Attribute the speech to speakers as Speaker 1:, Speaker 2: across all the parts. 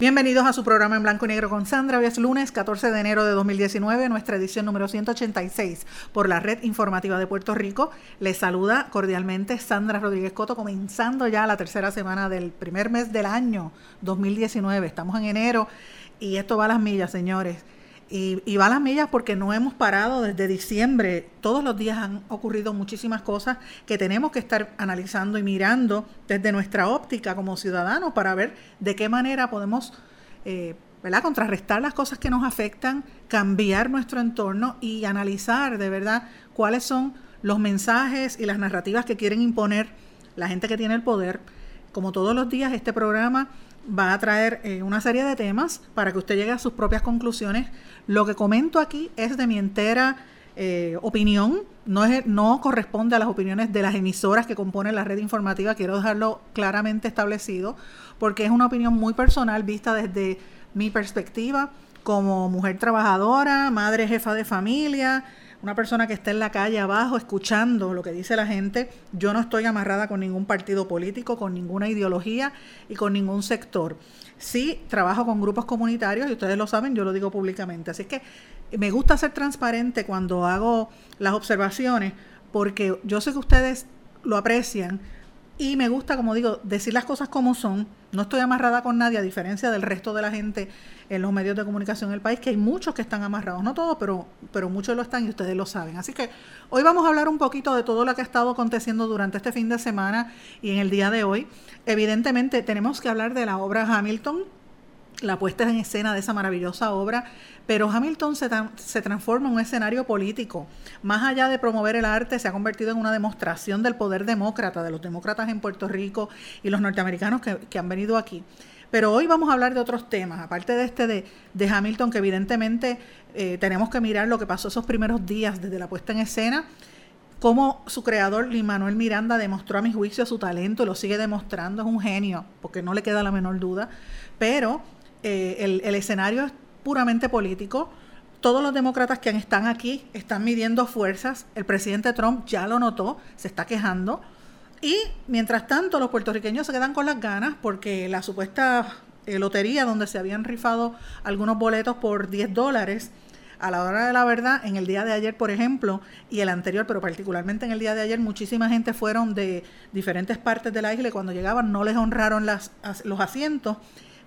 Speaker 1: Bienvenidos a su programa en blanco y negro con Sandra. Hoy es lunes 14 de enero de 2019, nuestra edición número 186 por la Red Informativa de Puerto Rico. Les saluda cordialmente Sandra Rodríguez Coto, comenzando ya la tercera semana del primer mes del año 2019. Estamos en enero y esto va a las millas, señores. Y, va a las millas porque no hemos parado desde diciembre. Todos los días han ocurrido muchísimas cosas que tenemos que estar analizando y mirando desde nuestra óptica como ciudadanos para ver de qué manera podemos eh, contrarrestar las cosas que nos afectan, cambiar nuestro entorno y analizar de verdad cuáles son los mensajes y las narrativas que quieren imponer la gente que tiene el poder. Como todos los días, este programa va a traer eh, una serie de temas para que usted llegue a sus propias conclusiones. Lo que comento aquí es de mi entera eh, opinión, no, es, no corresponde a las opiniones de las emisoras que componen la red informativa, quiero dejarlo claramente establecido, porque es una opinión muy personal vista desde mi perspectiva como mujer trabajadora, madre jefa de familia, una persona que está en la calle abajo escuchando lo que dice la gente. Yo no estoy amarrada con ningún partido político, con ninguna ideología y con ningún sector. Sí, trabajo con grupos comunitarios y ustedes lo saben, yo lo digo públicamente. Así que me gusta ser transparente cuando hago las observaciones porque yo sé que ustedes lo aprecian y me gusta, como digo, decir las cosas como son. No estoy amarrada con nadie, a diferencia del resto de la gente en los medios de comunicación en el país, que hay muchos que están amarrados, no todos, pero, pero muchos lo están y ustedes lo saben. Así que hoy vamos a hablar un poquito de todo lo que ha estado aconteciendo durante este fin de semana y en el día de hoy. Evidentemente tenemos que hablar de la obra Hamilton, la puesta en escena de esa maravillosa obra, pero Hamilton se, se, transforma en un escenario político. Más allá de promover el arte, se ha convertido en una demostración del poder demócrata, de los demócratas en Puerto Rico y los norteamericanos que, que han venido aquí. Pero hoy vamos a hablar de otros temas, aparte de este de, Hamilton, que evidentemente eh, tenemos que mirar lo que pasó esos primeros días desde la puesta en escena, cómo su creador, Lin Manuel Miranda, demostró a mi juicio su talento lo sigue demostrando, es un genio, porque no le queda la menor duda, pero eh, el, escenario es puramente político. Todos los demócratas que están aquí están midiendo fuerzas. El presidente Trump ya lo notó, se está quejando. Y mientras tanto, los puertorriqueños se quedan con las ganas porque la supuesta eh, lotería donde se habían rifado algunos boletos por 10 dólares, a la hora de la verdad, en el día de ayer, por ejemplo, y el anterior, pero particularmente en el día de ayer, muchísima gente fueron de diferentes partes de la isla y cuando llegaban no les honraron los asientos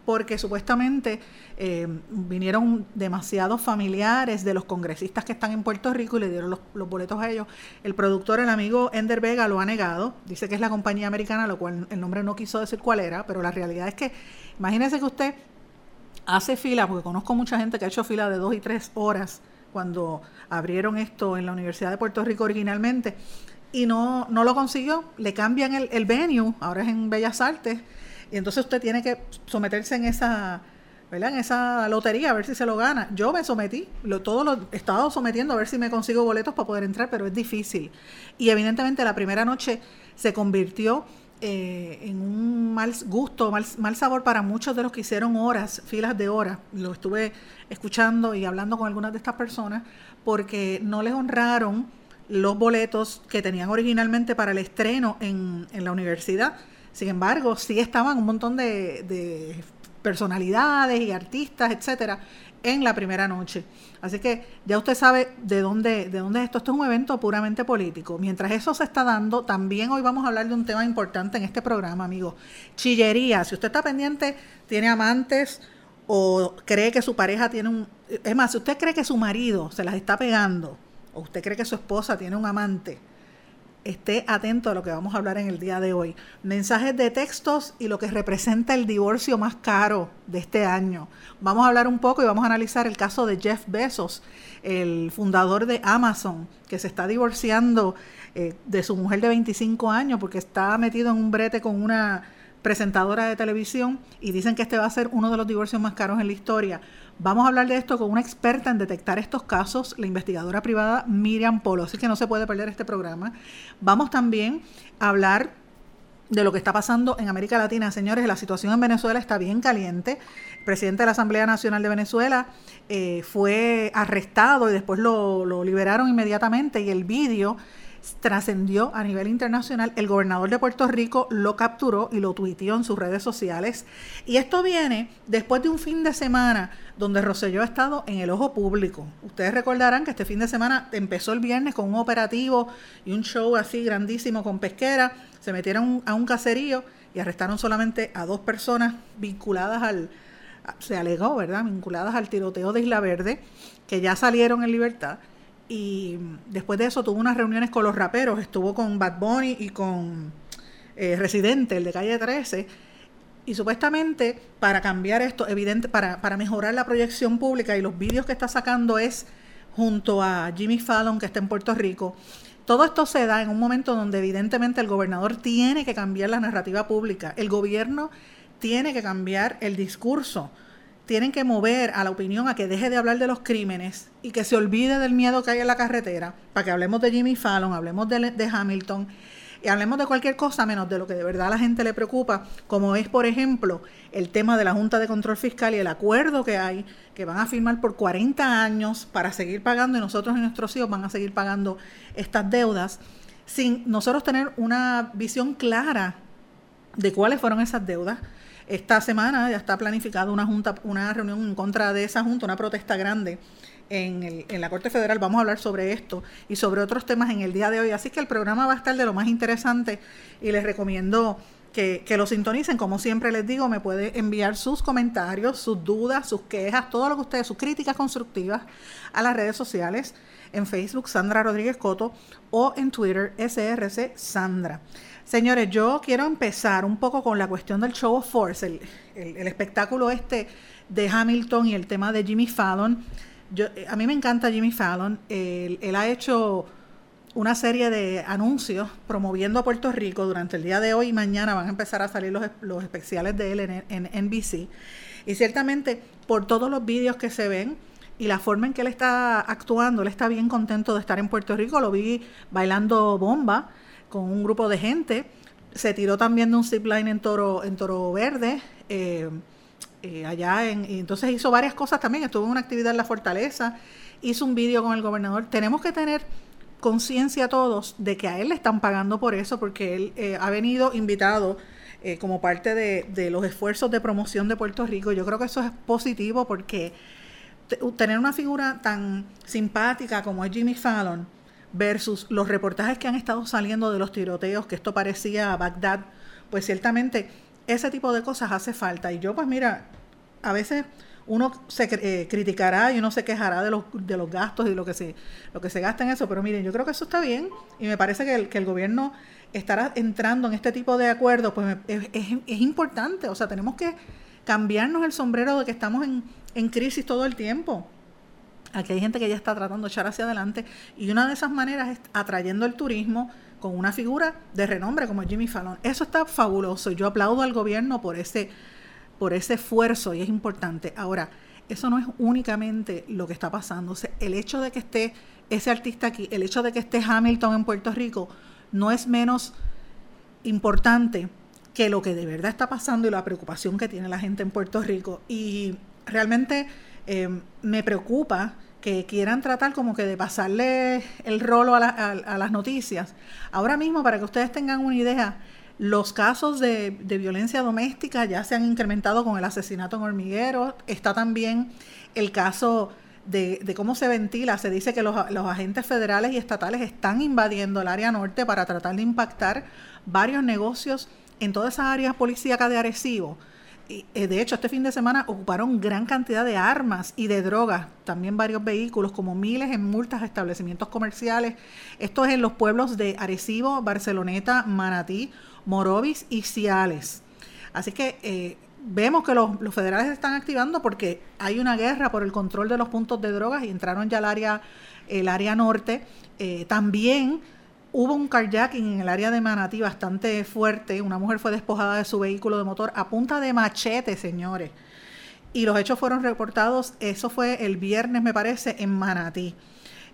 Speaker 1: porque supuestamente eh, vinieron demasiados familiares de los congresistas que están en Puerto Rico y le dieron los, boletos a ellos. El productor, el amigo Ender Vega, lo ha negado, dice que es la compañía americana, lo cual el nombre no quiso decir cuál era, pero la realidad es que, imagínese que usted hace fila, porque conozco mucha gente que ha hecho fila de dos y tres horas cuando abrieron esto en la Universidad de Puerto Rico originalmente, y no, no lo consiguió, le cambian el, el venue, ahora es en Bellas Artes, y entonces usted tiene que someterse en esa, ¿verdad? En esa lotería a ver si se lo gana. Yo me sometí, lo, todo lo he estado sometiendo a ver si me consigo boletos para poder entrar, pero es difícil. Y evidentemente la primera noche se convirtió eh, en un mal gusto, mal, mal sabor para muchos de los que hicieron horas, filas de horas. Lo estuve escuchando y hablando con algunas de estas personas porque no les honraron los boletos que tenían originalmente para el estreno en, en la universidad sin embargo, sí estaban un montón de, personalidades y artistas, etcétera, en la primera noche. Así que ya usted sabe de dónde, de dónde es esto. Esto es un evento puramente político. Mientras eso se está dando, también hoy vamos a hablar de un tema importante en este programa, amigos. Chillería. Si usted está pendiente, tiene amantes o cree que su pareja tiene un... Es más, si usted cree que su marido se las está pegando, o usted cree que su esposa tiene un amante, esté atento a lo que vamos a hablar en el día de hoy. Mensajes de textos y lo que representa el divorcio más caro de este año. Vamos a hablar un poco y vamos a analizar el caso de Jeff Bezos, el fundador de Amazon, que se está divorciando eh, de su mujer de 25 años porque está metido en un brete con una presentadora de televisión y dicen que este va a ser uno de los divorcios más caros en la historia. Vamos a hablar de esto con una experta en detectar estos casos, la investigadora privada Miriam Polo, así que no se puede perder este programa. Vamos también a hablar de lo que está pasando en América Latina. Señores, la situación en Venezuela está bien caliente. El presidente de la Asamblea Nacional de Venezuela eh, fue arrestado y después lo, lo liberaron inmediatamente y el vídeo trascendió a nivel internacional. El gobernador de Puerto Rico lo capturó y lo tuiteó en sus redes sociales. Y esto viene después de un fin de semana donde Rosselló ha estado en el ojo público. Ustedes recordarán que este fin de semana empezó el viernes con un operativo y un show así grandísimo con pesquera. Se metieron a un caserío y arrestaron solamente a dos personas vinculadas al, se alegó, ¿verdad? Vinculadas al tiroteo de Isla Verde, que ya salieron en libertad y después de eso tuvo unas reuniones con los raperos, estuvo con Bad Bunny y con eh, Residente, el de calle 13, y supuestamente para cambiar esto, evidente, para, para mejorar la proyección pública y los vídeos que está sacando es junto a Jimmy Fallon, que está en Puerto Rico. Todo esto se da en un momento donde evidentemente el gobernador tiene que cambiar la narrativa pública, el gobierno tiene que cambiar el discurso tienen que mover a la opinión a que deje de hablar de los crímenes y que se olvide del miedo que hay en la carretera, para que hablemos de Jimmy Fallon, hablemos de, Hamilton y hablemos de cualquier cosa menos de lo que de verdad a la gente le preocupa, como es, por ejemplo, el tema de la Junta de Control Fiscal y el acuerdo que hay, que van a firmar por 40 años para seguir pagando y nosotros y nuestros hijos van a seguir pagando estas deudas, sin nosotros tener una visión clara de cuáles fueron esas deudas esta semana ya está planificada una junta, una reunión en contra de esa junta, una protesta grande en, el, en, la Corte Federal. Vamos a hablar sobre esto y sobre otros temas en el día de hoy. Así que el programa va a estar de lo más interesante y les recomiendo que, que, lo sintonicen. Como siempre les digo, me puede enviar sus comentarios, sus dudas, sus quejas, todo lo que ustedes, sus críticas constructivas a las redes sociales. En Facebook, Sandra Rodríguez Coto, o en Twitter, SRC Sandra. Señores, yo quiero empezar un poco con la cuestión del show of force, el, espectáculo este de Hamilton y el tema de Jimmy Fallon. Yo, eh, a mí me encanta Jimmy Fallon. Él, ha hecho una serie de anuncios promoviendo a Puerto Rico durante el día de hoy y mañana van a empezar a salir los, especiales de él en, en NBC. Y ciertamente por todos los vídeos que se ven, y la forma en que él está actuando, él está bien contento de estar en Puerto Rico. Lo vi bailando bomba con un grupo de gente. Se tiró también de un zipline en Toro, en Toro Verde. Eh, eh, allá en, y entonces hizo varias cosas también, estuvo en una actividad en la fortaleza, hizo un vídeo con el gobernador. Tenemos que tener conciencia todos de que a él le están pagando por eso, porque él eh, ha venido invitado como parte de, de, los esfuerzos de promoción de Puerto Rico. Yo creo que eso es positivo porque tener una figura tan simpática como es Jimmy Fallon, versus los reportajes que han estado saliendo de los tiroteos, que esto parecía a Bagdad, pues ciertamente ese tipo de cosas hace falta. Y yo, pues mira, a veces uno se eh, criticará y uno se quejará de los, de los gastos y lo que, se, lo que se gasta en eso, pero miren, yo creo que eso está bien y me parece que el, que el gobierno estará entrando en este tipo de acuerdos, pues es, es, importante, o sea, tenemos que cambiarnos el sombrero de que estamos en, en crisis todo el tiempo. Aquí hay gente que ya está tratando de echar hacia adelante y una de esas maneras es atrayendo el turismo con una figura de renombre como Jimmy Fallon. Eso está fabuloso. Yo aplaudo al gobierno por ese, por ese esfuerzo y es importante. Ahora, eso no es únicamente lo que está pasando. el hecho de que esté ese artista aquí, el hecho de que esté Hamilton en Puerto Rico, no es menos importante que lo que de verdad está pasando y la preocupación que tiene la gente en Puerto Rico. Y realmente eh, me preocupa que quieran tratar como que de pasarle el rolo a, las noticias. Ahora mismo, para que ustedes tengan una idea, los casos de, violencia doméstica ya se han incrementado con el asesinato en hormiguero. Está también el caso de, cómo se ventila. Se dice que los, agentes federales y estatales están invadiendo el área norte para tratar de impactar varios negocios en toda esa área policíaca de Arecibo. Eh, de hecho, este fin de semana ocuparon gran cantidad de armas y de drogas, también varios vehículos, como miles en multas establecimientos comerciales. Esto es en los pueblos de Arecibo, Barceloneta, Manatí, Morovis y Ciales. Así que eh, vemos que los, federales están activando porque hay una guerra por el control de los puntos de drogas y entraron ya al área, el área norte. Eh, también hubo un carjacking en el área de Manatí bastante fuerte. Una mujer fue despojada de su vehículo de motor a punta de machete, señores. Y los hechos fueron reportados, eso fue el viernes, me parece, en Manatí.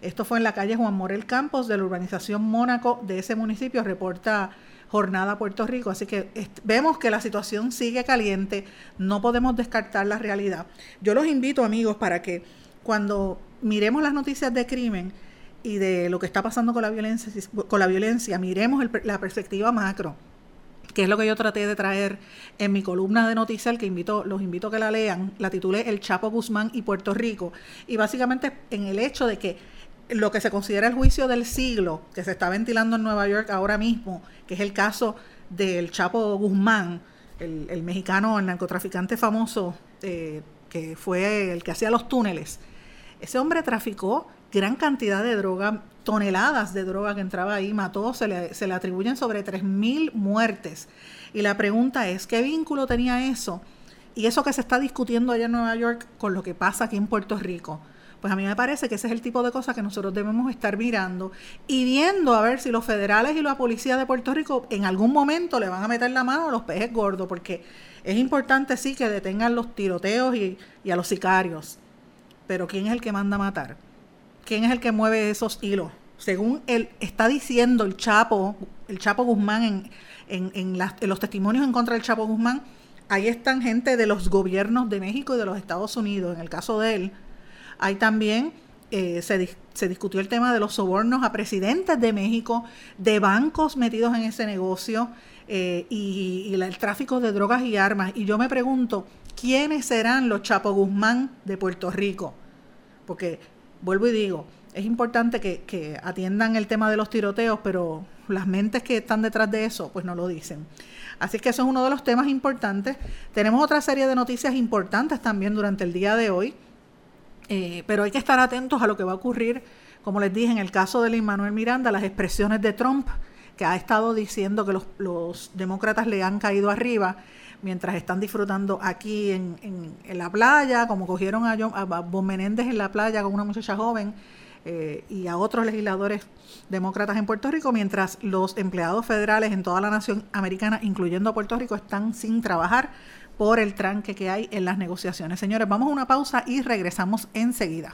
Speaker 1: Esto fue en la calle Juan Morel Campos de la urbanización Mónaco de ese municipio, reporta Jornada Puerto Rico. Así que vemos que la situación sigue caliente, no podemos descartar la realidad. Yo los invito, amigos, para que cuando miremos las noticias de crimen y de lo que está pasando con la violencia, con la violencia miremos la perspectiva macro que es lo que yo traté de traer en mi columna de noticias, que invito, los invito a que la lean, la titulé El Chapo Guzmán y Puerto Rico, y básicamente en el hecho de que lo que se considera el juicio del siglo, que se está ventilando en Nueva York ahora mismo, que es el caso del Chapo Guzmán, el, mexicano, el narcotraficante famoso, eh, que fue el que hacía los túneles. Ese hombre traficó gran cantidad de droga, toneladas de droga que entraba ahí, mató, se le, se le atribuyen sobre 3.000 muertes. Y la pregunta es, ¿qué vínculo tenía eso? Y eso que se está discutiendo allá en Nueva York con lo que pasa aquí en Puerto Rico. Pues a mí me parece que ese es el tipo de cosas que nosotros debemos estar mirando y viendo a ver si los federales y la policía de Puerto Rico en algún momento le van a meter la mano a los peces gordos, porque es importante sí que detengan los tiroteos y, a los sicarios. Pero ¿quién es el que manda a matar? ¿Quién es el que mueve esos hilos? Según él está diciendo el Chapo, el Chapo Guzmán en, en los testimonios en contra del Chapo Guzmán, ahí están gente de los gobiernos de México y de los Estados Unidos, en el caso de él, hay también, eh, se, discutió el tema de los sobornos a presidentes de México, de bancos metidos en ese negocio eh, y, el tráfico de drogas y armas. Y yo me pregunto, ¿quiénes serán los Chapo Guzmán de Puerto Rico? Porque, vuelvo y digo, es importante que, atiendan el tema de los tiroteos, pero las mentes que están detrás de eso, pues no lo dicen. Así que eso es uno de los temas importantes. Tenemos otra serie de noticias importantes también durante el día de hoy. Eh, pero hay que estar atentos a lo que va a ocurrir, como les dije, en el caso de Lin Manuel Miranda, las expresiones de Trump, que ha estado diciendo que los, demócratas le han caído arriba mientras están disfrutando aquí en, la playa, como cogieron a, John, a Bon Menéndez en la playa con una muchacha joven eh, y a otros legisladores demócratas en Puerto Rico, mientras los empleados federales en toda la nación americana, incluyendo Puerto Rico, están sin trabajar por el tranque que hay en las negociaciones. Señores, vamos a una pausa y regresamos enseguida.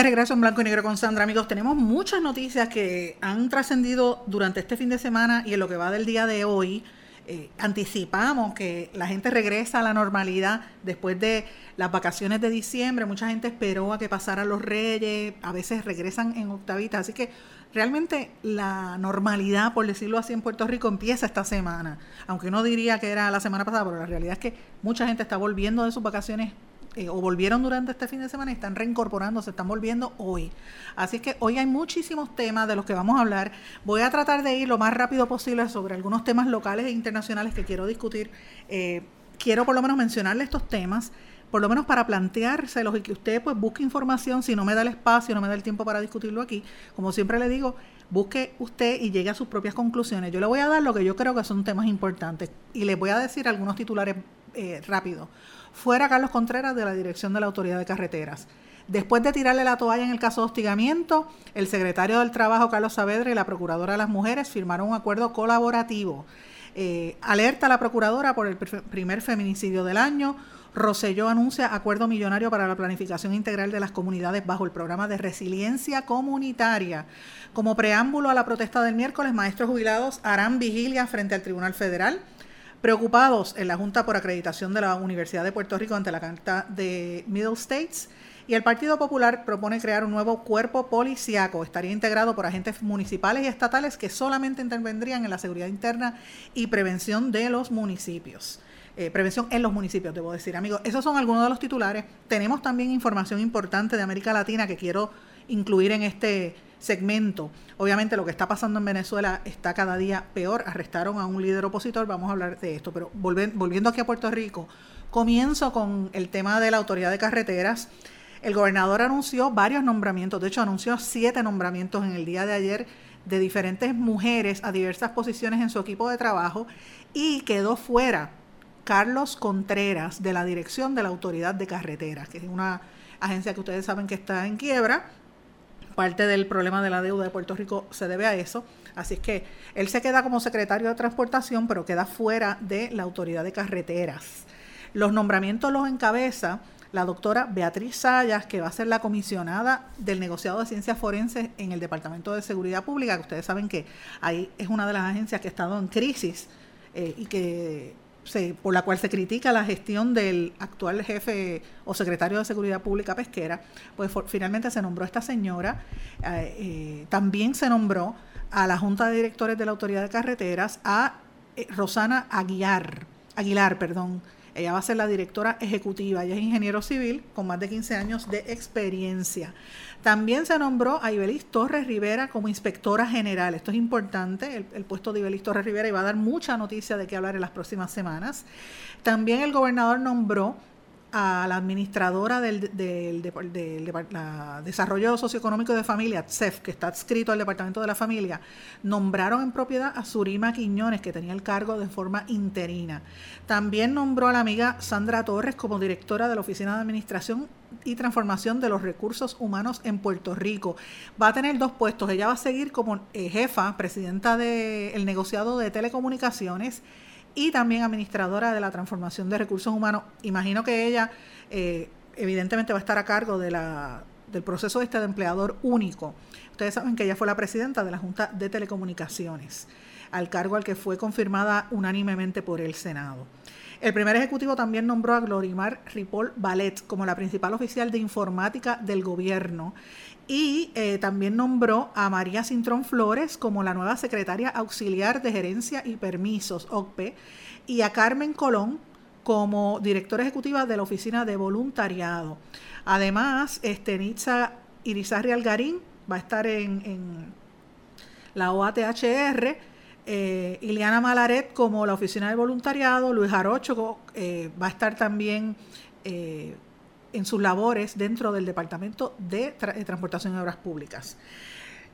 Speaker 1: De regreso en blanco y negro con Sandra, amigos, tenemos muchas noticias que han trascendido durante este fin de semana y en lo que va del día de hoy. Eh, anticipamos que la gente regresa a la normalidad después de las vacaciones de diciembre. Mucha gente esperó a que pasaran los reyes, a veces regresan en octavita. Así que realmente la normalidad, por decirlo así, en Puerto Rico empieza esta semana. Aunque uno diría que era la semana pasada, pero la realidad es que mucha gente está volviendo de sus vacaciones eh, o volvieron durante este fin de semana y están reincorporando, se están volviendo hoy. Así que hoy hay muchísimos temas de los que vamos a hablar. Voy a tratar de ir lo más rápido posible sobre algunos temas locales e internacionales que quiero discutir. Eh, quiero por lo menos mencionarle estos temas por lo menos para planteárselos y que usted pues busque información, si no me da el espacio, no me da el tiempo para discutirlo aquí, como siempre le digo, busque usted y llegue a sus propias conclusiones. Yo le voy a dar lo que yo creo que son temas importantes y le voy a decir algunos titulares eh, rápidos. Fuera Carlos Contreras de la dirección de la Autoridad de Carreteras. Después de tirarle la toalla en el caso de hostigamiento, el secretario del Trabajo, Carlos Saavedra, y la Procuradora de las Mujeres firmaron un acuerdo colaborativo. Eh, alerta la Procuradora por el primer feminicidio del año, Roselló anuncia acuerdo millonario para la planificación integral de las comunidades bajo el programa de resiliencia comunitaria. Como preámbulo a la protesta del miércoles, maestros jubilados harán vigilia frente al Tribunal Federal. Preocupados en la Junta por Acreditación de la Universidad de Puerto Rico ante la Carta de Middle States. Y el Partido Popular propone crear un nuevo cuerpo policiaco. Estaría integrado por agentes municipales y estatales que solamente intervendrían en la seguridad interna y prevención de los municipios. Eh, prevención en los municipios, debo decir, amigos. Esos son algunos de los titulares. Tenemos también información importante de América Latina que quiero incluir en este segmento. Obviamente lo que está pasando en Venezuela está cada día peor. Arrestaron a un líder opositor, vamos a hablar de esto. Pero volviendo aquí a Puerto Rico, comienzo con el tema de la autoridad de carreteras. El gobernador anunció varios nombramientos, de hecho anunció siete nombramientos en el día de ayer de diferentes mujeres a diversas posiciones en su equipo de trabajo y quedó fuera Carlos Contreras de la dirección de la Autoridad de Carreteras, que es una agencia que ustedes saben que está en quiebra. Parte del problema de la deuda de Puerto Rico se debe a eso. Así es que él se queda como secretario de Transportación, pero queda fuera de la Autoridad de Carreteras. Los nombramientos los encabeza la doctora Beatriz Sayas, que va a ser la comisionada del negociado de ciencias forenses en el Departamento de Seguridad Pública, que ustedes saben que ahí es una de las agencias que ha estado en crisis eh, y que por la cual se critica la gestión del actual jefe o secretario de Seguridad Pública Pesquera, pues finalmente se nombró esta señora, eh, eh, también se nombró a la Junta de Directores de la Autoridad de Carreteras, a Rosana Aguilar, Aguilar, perdón, ella va a ser la directora ejecutiva. Ella es ingeniero civil con más de 15 años de experiencia. También se nombró a Ibelis Torres Rivera como inspectora general. Esto es importante, el, puesto de Ibelis Torres Rivera y va a dar mucha noticia de qué hablar en las próximas semanas. También el gobernador nombró a la administradora del, Desarrollo Socioeconómico de Familia, CEF, que está adscrito al Departamento de la Familia, nombraron en propiedad a Surima Quiñones, que tenía el cargo de forma interina. También nombró a la amiga Sandra Torres como directora de la Oficina de Administración y Transformación de los Recursos Humanos en Puerto Rico. Va a tener dos puestos. Ella va a seguir como eh, jefa, presidenta del negociado de telecomunicaciones y también administradora de la transformación de recursos humanos. Imagino que ella eh, evidentemente va a estar a cargo de la, del proceso este de empleador único. Ustedes saben que ella fue la presidenta de la Junta de Telecomunicaciones, al cargo al que fue confirmada unánimemente por el Senado. El primer ejecutivo también nombró a Glorimar Ripoll Ballet como la principal oficial de informática del gobierno y eh, también nombró a María Cintrón Flores como la nueva secretaria auxiliar de gerencia y permisos, OCPE, y a Carmen Colón como directora ejecutiva de la Oficina de Voluntariado. Además, este, Nitza Irizarri Algarín va a estar en, la OATHR, eh, Ileana Malaret como la Oficina de Voluntariado, Luis Jarocho eh, va a estar también eh, en sus labores dentro del Departamento de, Transportación y Obras Públicas.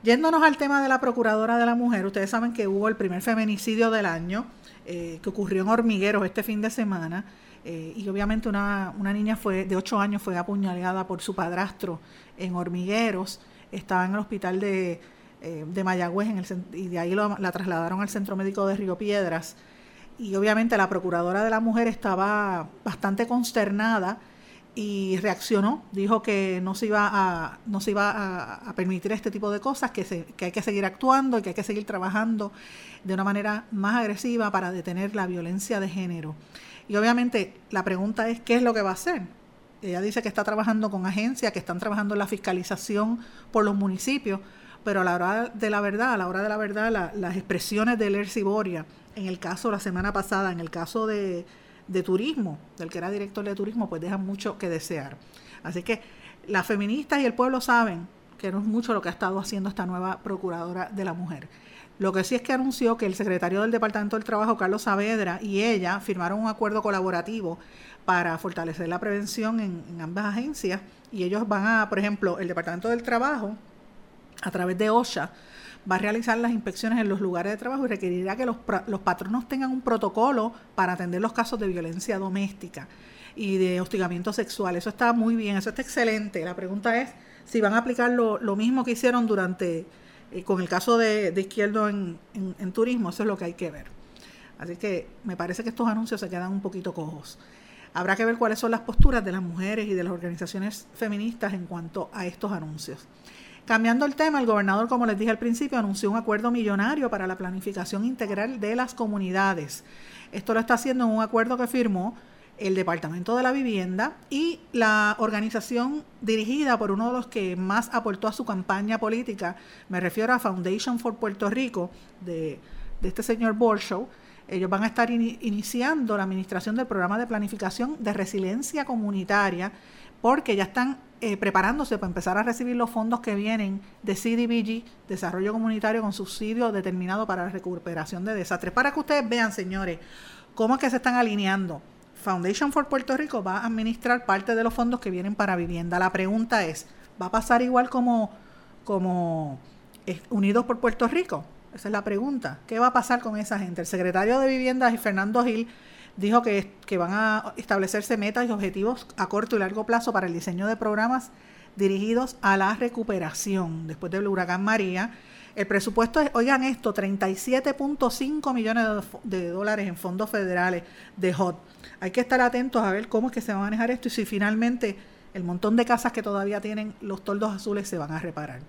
Speaker 1: Yéndonos al tema de la Procuradora de la Mujer, ustedes saben que hubo el primer feminicidio del año eh, que ocurrió en Hormigueros este fin de semana eh, y obviamente una, niña fue de 8 años fue apuñalada por su padrastro en Hormigueros, estaba en el hospital de, eh, de Mayagüez en el, y de ahí la trasladaron al Centro Médico de Río Piedras y obviamente la Procuradora de la Mujer estaba bastante consternada y reaccionó, dijo que no se iba a, no se iba a, permitir este tipo de cosas, que, se, que hay que seguir actuando y que hay que seguir trabajando de una manera más agresiva para detener la violencia de género. Y obviamente la pregunta es, ¿qué es lo que va a hacer? Ella dice que está trabajando con agencias, que están trabajando en la fiscalización por los municipios, pero a la hora de la verdad, a la hora de la verdad, las expresiones de Lercy Boria, en el caso la semana pasada, en el caso de de turismo, del que era director de turismo, pues deja mucho que desear. Así que las feministas y el pueblo saben que no es mucho lo que ha estado haciendo esta nueva procuradora de la mujer. Lo que sí es que anunció que el secretario del Departamento del Trabajo, Carlos Saavedra, y ella firmaron un acuerdo colaborativo para fortalecer la prevención en, en ambas agencias. Y ellos van a, por ejemplo, el Departamento del Trabajo, a través de OSHA, va a realizar las inspecciones en los lugares de trabajo y requerirá que los, los patronos tengan un protocolo para atender los casos de violencia doméstica y de hostigamiento sexual. Eso está muy bien, eso está excelente. La pregunta es si van a aplicar lo, mismo que hicieron durante, eh, con el caso de, Izquierdo en, en, turismo, eso es lo que hay que ver. Así que me parece que estos anuncios se quedan un poquito cojos. Habrá que ver cuáles son las posturas de las mujeres y de las organizaciones feministas en cuanto a estos anuncios. Cambiando el tema, el gobernador, como les dije al principio, anunció un acuerdo millonario para la planificación integral de las comunidades. Esto lo está haciendo en un acuerdo que firmó el Departamento de la Vivienda y la organización dirigida por uno de los que más aportó a su campaña política, me refiero a Foundation for Puerto Rico, de, este señor Borshow. Ellos van a estar iniciando la administración del programa de planificación de resiliencia comunitaria porque ya están eh, preparándose para empezar a recibir los fondos que vienen de CDBG, Desarrollo Comunitario con subsidio determinado para la recuperación de desastres. Para que ustedes vean, señores, cómo es que se están alineando. Foundation for Puerto Rico va a administrar parte de los fondos que vienen para vivienda. La pregunta es, ¿va a pasar igual como, como eh, Unidos por Puerto Rico? Esa es la pregunta. ¿Qué va a pasar con esa gente? El secretario de Vivienda, Fernando Gil, dijo que, que van a establecerse metas y objetivos a corto y largo plazo para el diseño de programas dirigidos a la recuperación después del huracán María. El presupuesto es, oigan esto, 37.5 millones de, dólares en fondos federales de HOT. Hay que estar atentos a ver cómo es que se va a manejar esto y si finalmente el montón de casas que todavía tienen los toldos azules se van a reparar.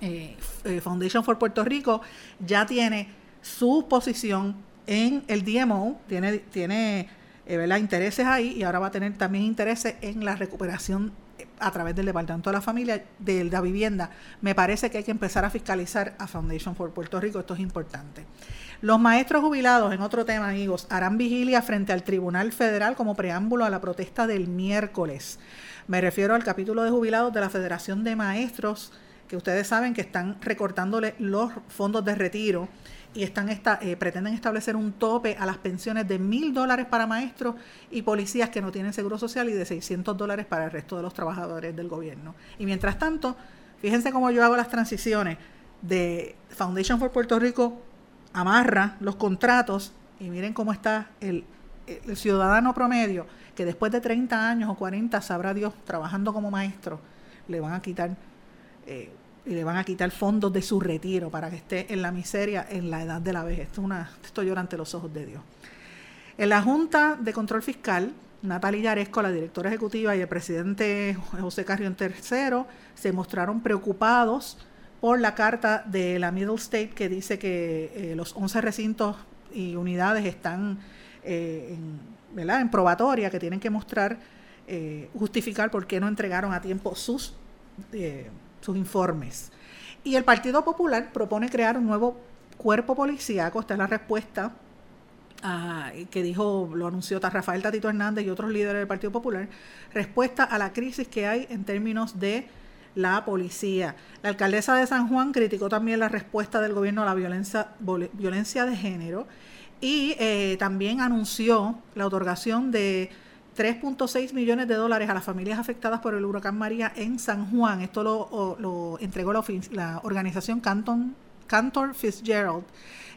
Speaker 1: Eh, eh, Foundation for Puerto Rico ya tiene su posición en el DMO, tiene, tiene eh, intereses ahí y ahora va a tener también intereses en la recuperación eh, a través del Departamento de la Familia, de la vivienda. Me parece que hay que empezar a fiscalizar a Foundation for Puerto Rico, esto es importante. Los maestros jubilados, en otro tema, amigos, harán vigilia frente al Tribunal Federal como preámbulo a la protesta del miércoles. Me refiero al capítulo de jubilados de la Federación de Maestros, que ustedes saben que están recortándole los fondos de retiro y están esta, eh, pretenden establecer un tope a las pensiones de mil dólares para maestros y policías que no tienen seguro social y de 600 dólares para el resto de los trabajadores del gobierno. Y mientras tanto, fíjense cómo yo hago las transiciones de Foundation for Puerto Rico, amarra los contratos y miren cómo está el, ciudadano promedio que después de 30 años o 40, sabrá Dios, trabajando como maestro, le van a quitar... Eh, y le van a quitar fondos de su retiro para que esté en la miseria en la edad de la vejez. Esto, es una, esto llora ante los ojos de Dios. En la Junta de Control Fiscal, Natalia Yaresco, la directora ejecutiva, y el presidente José Carrión III se mostraron preocupados por la carta de la Middle State que dice que eh, los 11 recintos y unidades están eh, en, en, probatoria, que tienen que mostrar, eh, justificar por qué no entregaron a tiempo sus sus informes. Y el Partido Popular propone crear un nuevo cuerpo policíaco, esta es la respuesta ah, que dijo, lo anunció Rafael Tatito Hernández y otros líderes del Partido Popular, respuesta a la crisis que hay en términos de la policía. La alcaldesa de San Juan criticó también la respuesta del gobierno a la violencia, violencia de género y eh, también anunció la otorgación de 3.6 millones de dólares a las familias afectadas por el huracán María en San Juan. Esto lo, entregó la, organización Cantor Fitzgerald,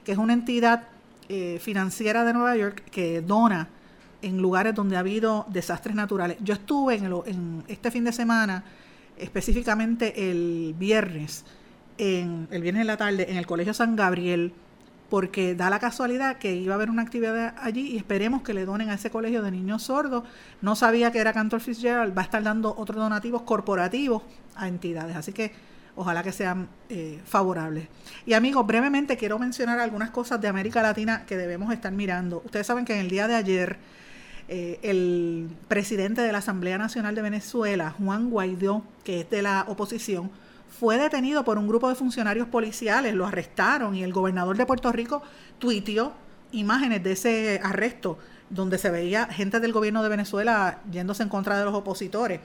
Speaker 1: que es una entidad eh, financiera de Nueva York que dona en lugares donde ha habido desastres naturales. Yo estuve en, en este fin de semana, específicamente el viernes, en, el viernes en la tarde, en el Colegio San Gabriel, porque da la casualidad que iba a haber una actividad allí y esperemos que le donen a ese colegio de niños sordos. No sabía que era Cantor Fitzgerald, va a estar dando otros donativos corporativos a entidades, así que ojalá que sean eh, favorables. Y amigos, brevemente quiero mencionar algunas cosas de América Latina que debemos estar mirando. Ustedes saben que en el día de ayer eh, el presidente de la Asamblea Nacional de Venezuela, Juan Guaidó, que es de la oposición, fue detenido por un grupo de funcionarios policiales, lo arrestaron y el gobernador de Puerto Rico tuiteó imágenes de ese arresto donde se veía gente del gobierno de Venezuela yéndose en contra de los opositores.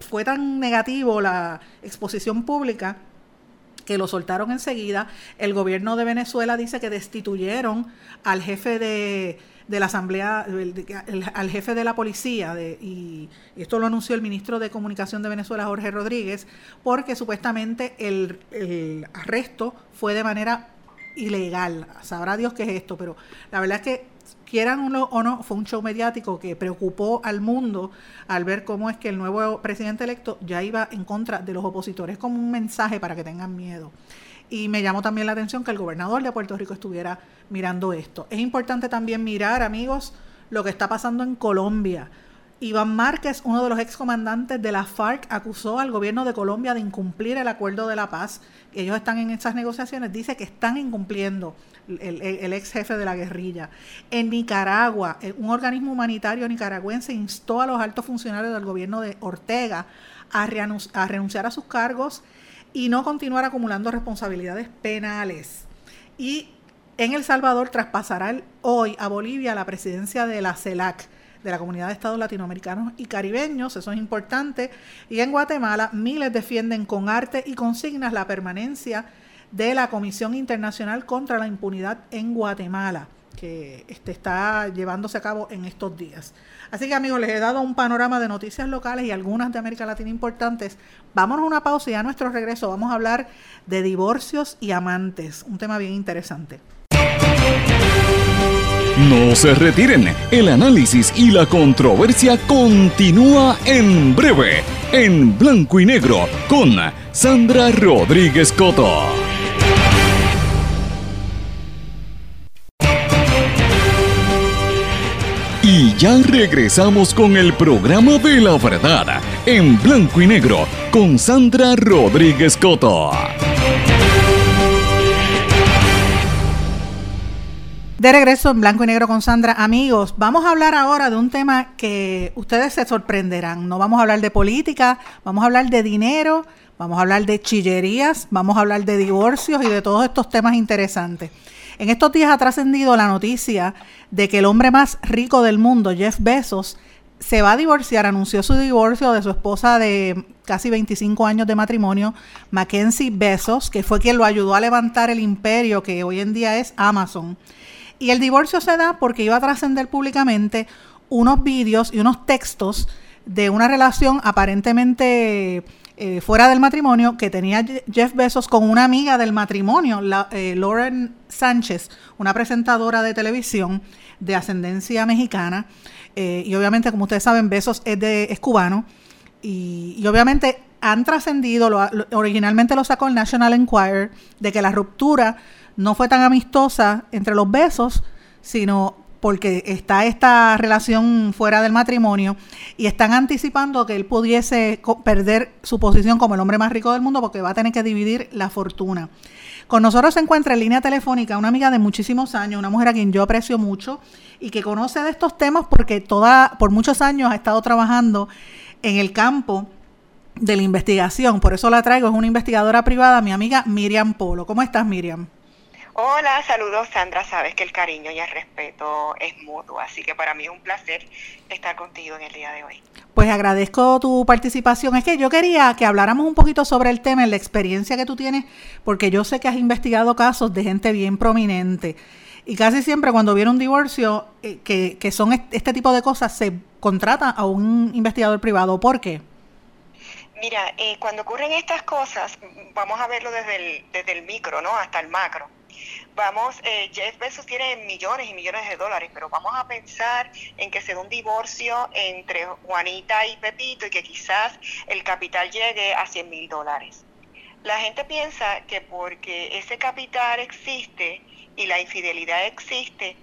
Speaker 1: fue tan negativo la exposición pública que lo soltaron enseguida. El gobierno de Venezuela dice que destituyeron al jefe de de la Asamblea, al jefe de la policía, de, y, esto lo anunció el ministro de Comunicación de Venezuela, Jorge Rodríguez, porque supuestamente el, el arresto fue de manera ilegal. Sabrá Dios qué es esto, pero la verdad es que quieran o no, fue un show mediático que preocupó al mundo al ver cómo es que el nuevo presidente electo ya iba en contra de los opositores, como un mensaje para que tengan miedo. Y me llamó también la atención que el gobernador de Puerto Rico estuviera mirando esto. Es importante también mirar, amigos, lo que está pasando en Colombia. Iván Márquez, uno de los excomandantes de la FARC, acusó al gobierno de Colombia de incumplir el acuerdo de la paz. Ellos están en esas negociaciones, dice que están incumpliendo el, ex jefe de la guerrilla. En Nicaragua, eh, un organismo humanitario nicaragüense instó a los altos funcionarios del gobierno de Ortega a renunciar a sus cargos y no continuar acumulando responsabilidades penales. Y en El Salvador traspasará hoy a Bolivia la presidencia de la CELAC, de la comunidad de estados latinoamericanos y caribeños, eso es importante, y en Guatemala miles defienden con arte y consignas la permanencia de la Comisión Internacional contra la Impunidad en Guatemala, que este, está llevándose a cabo en estos días. Así que amigos, les he dado un panorama de noticias locales y algunas de América Latina importantes. Vámonos a una pausa y a nuestro regreso vamos a hablar de divorcios y amantes, un tema bien interesante.
Speaker 2: No se retiren, el análisis y la controversia continúa en breve, en blanco y negro, con Sandra Rodríguez Coto. Ya regresamos con el programa de la verdad, en blanco y negro, con Sandra Rodríguez Coto.
Speaker 1: De regreso en blanco y negro con Sandra. Amigos, vamos a hablar ahora de un tema que ustedes se sorprenderán. No vamos a hablar de política, vamos a hablar de dinero, vamos a hablar de chillerías, vamos a hablar de divorcios y de todos estos temas interesantes. En estos días ha trascendido la noticia de que el hombre más rico del mundo, Jeff Bezos, se va a divorciar, anunció su divorcio de su esposa de casi 25 años de matrimonio, Mackenzie Bezos, que fue quien lo ayudó a levantar el imperio que hoy en día es Amazon. Y el divorcio se da porque iba a trascender públicamente unos vídeos y unos textos de una relación aparentemente eh, fuera del matrimonio que tenía Jeff Bezos con una amiga del matrimonio, eh, Lauren Sánchez, una presentadora de televisión de ascendencia mexicana. Eh, y obviamente, como ustedes saben, Bezos es, de, es cubano. Y obviamente han trascendido, originalmente lo sacó el National Enquirer, de que la ruptura no fue tan amistosa entre los besos, sino porque está esta relación fuera del matrimonio y están anticipando que él pudiese perder su posición como el hombre más rico del mundo porque va a tener que dividir la fortuna. Con nosotros se encuentra en línea telefónica una amiga de muchísimos años, una mujer a quien yo aprecio mucho y que conoce de estos temas porque toda, por muchos años ha estado trabajando en el campo de la investigación. Por eso la traigo, es una investigadora privada, mi amiga Miriam Polo. ¿Cómo estás, Miriam?
Speaker 3: Hola, saludos Sandra, sabes que el cariño y el respeto es mutuo, así que para mí es un placer estar contigo en el día de hoy.
Speaker 1: Pues agradezco tu participación. Es que yo quería que habláramos un poquito sobre el tema, la experiencia que tú tienes, porque yo sé que has investigado casos de gente bien prominente. Y casi siempre cuando viene un divorcio, eh, que, que, son este tipo de cosas, se contrata a un investigador privado. ¿Por qué?
Speaker 3: Mira, eh, cuando ocurren estas cosas, vamos a verlo desde el, desde el micro, ¿no? Hasta el macro vamos, eh, Jeff Bezos tiene millones y millones de dólares, pero vamos a pensar en que se da un divorcio entre Juanita y Pepito y que quizás el capital llegue a 100 mil dólares. La gente piensa que porque ese capital existe y la infidelidad existe,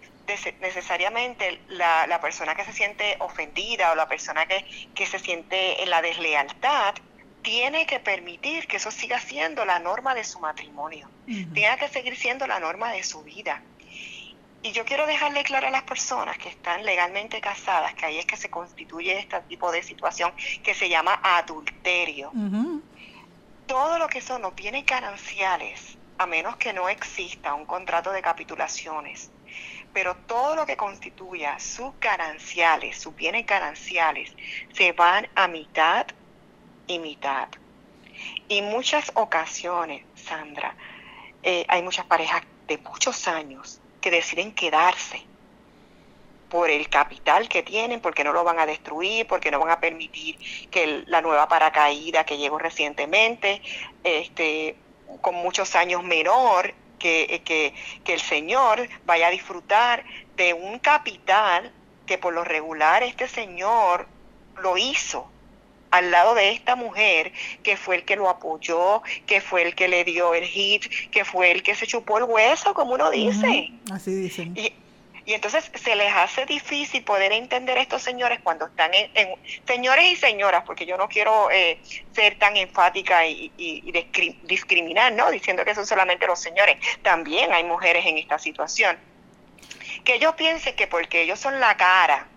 Speaker 3: necesariamente la, la, persona que se siente ofendida o la persona que, que se siente en la deslealtad tiene que permitir que eso siga siendo la norma de su matrimonio, tiene que seguir siendo la norma de su vida. Y yo quiero dejarle claro a las personas que están legalmente casadas que ahí es que se constituye este tipo de situación que se llama adulterio. Todo lo que son los bienes gananciales, a menos que no exista un contrato de capitulaciones, pero todo lo que constituya sus gananciales, sus bienes gananciales, se van a mitad imitar. Y muchas ocasiones, Sandra, eh, hay muchas parejas de muchos años que deciden quedarse por el capital que tienen, porque no lo van a destruir, porque no van a permitir que la nueva paracaída que llegó recientemente, este, con muchos años menor que, que, que el señor vaya a disfrutar de un capital que por lo regular este señor lo hizo al lado de esta mujer que fue el que lo apoyó, que fue el que le dio el hit, que fue el que se chupó el hueso, como uno dice.
Speaker 1: Así dicen.
Speaker 3: Y, entonces se les hace difícil poder entender a estos señores cuando están en, señores y señoras, porque yo no quiero eh, ser tan enfática y, discriminar, ¿no? Diciendo que son solamente los señores. También hay mujeres en esta situación. Que ellos piensen que porque ellos son la cara,